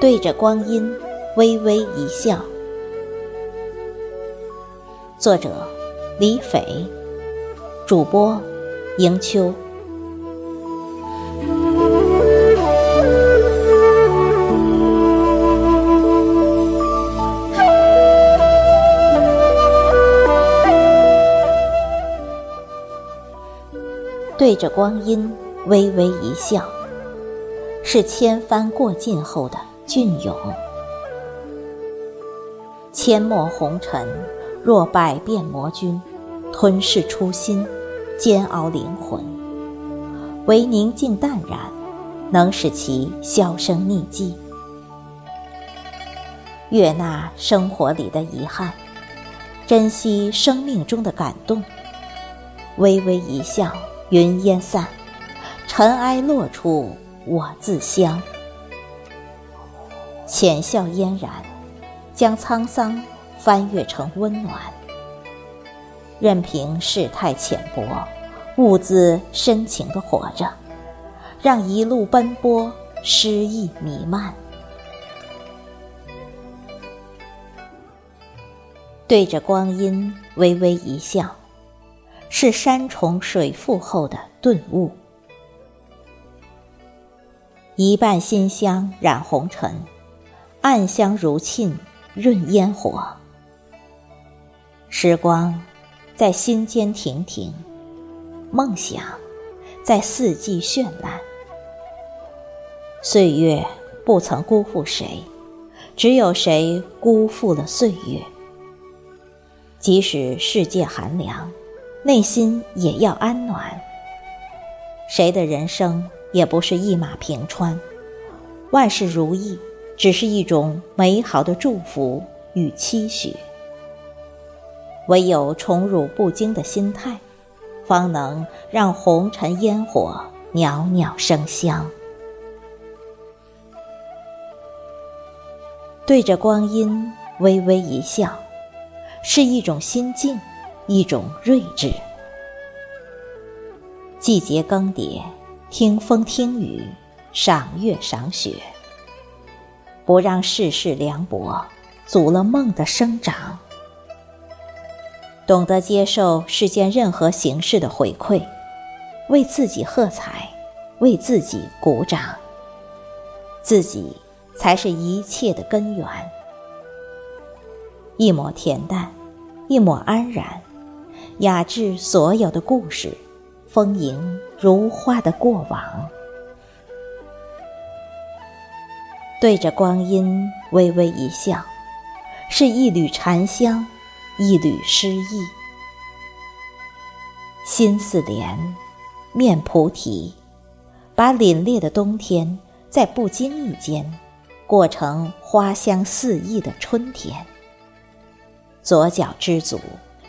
对着光阴，微微一笑。作者：李斐，主播：迎秋。对着光阴，微微一笑，是千帆过尽后的。隽永，阡陌红尘，若百变魔君，吞噬初心，煎熬灵魂。唯宁静淡然，能使其销声匿迹。悦纳生活里的遗憾，珍惜生命中的感动。微微一笑，云烟散，尘埃落处我自香。浅笑嫣然，将沧桑翻阅成温暖。任凭世态浅薄，兀自深情的活着，让一路奔波诗意弥漫。对着光阴微微一笑，是山重水复后的顿悟。一半馨香染红尘。暗香如沁，润烟火。时光在心间停停，梦想在四季绚烂。岁月不曾辜负谁，只有谁辜负了岁月。即使世界寒凉，内心也要安暖。谁的人生也不是一马平川，万事如意。只是一种美好的祝福与期许，唯有宠辱不惊的心态，方能让红尘烟火袅袅生香。对着光阴微微一笑，是一种心境，一种睿智。季节更迭，听风听雨，赏月赏雪。不让世事凉薄，阻了梦的生长。懂得接受世间任何形式的回馈，为自己喝彩，为自己鼓掌。自己才是一切的根源。一抹恬淡，一抹安然，雅致所有的故事，丰盈如花的过往。对着光阴微微一笑，是一缕禅香，一缕诗意。心似莲，面菩提，把凛冽的冬天在不经意间过成花香四溢的春天。左脚知足，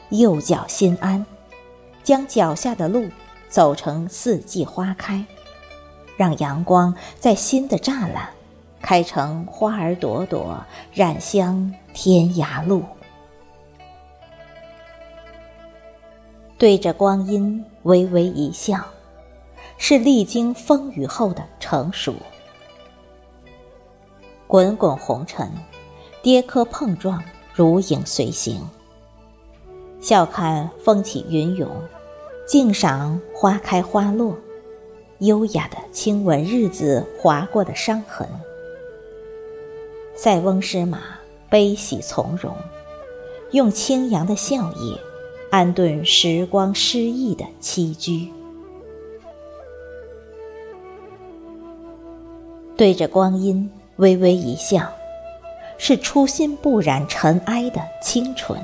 右脚心安，将脚下的路走成四季花开，让阳光在心的栅栏。开成花儿朵朵，染香天涯路。对着光阴微微一笑，是历经风雨后的成熟。滚滚红尘，跌磕碰撞，如影随形。笑看风起云涌，静赏花开花落，优雅的亲吻日子划过的伤痕。塞翁失马，悲喜从容，用清扬的笑靥，安顿时光失意的栖居。对着光阴微微一笑，是初心不染尘埃的清纯。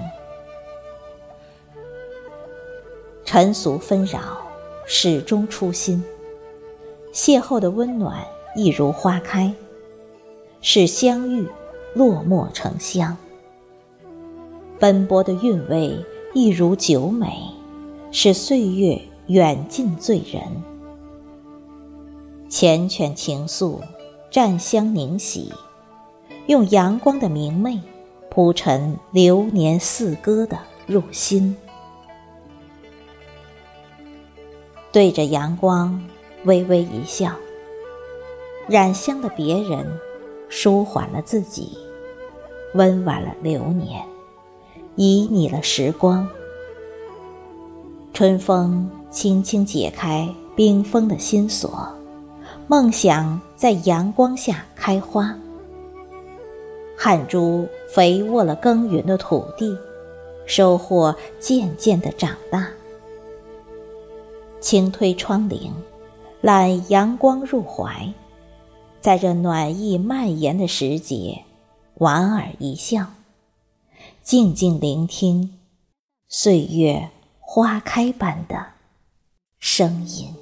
尘俗纷扰，始终初心。邂逅的温暖，一如花开。是相遇，落寞成香；奔波的韵味，一如酒美，是岁月远近醉人。缱绻情愫，蘸香凝洗，用阳光的明媚铺陈流年似歌的入心。对着阳光微微一笑，染香的别人舒缓了自己，温婉了流年，旖旎了时光。春风轻轻解开冰封的心锁，梦想在阳光下开花。汗珠肥沃了耕耘的土地，收获渐渐的长大。轻推窗棂，揽阳光入怀，在这暖意蔓延的时节，莞尔一笑，静静聆听岁月花开般的声音。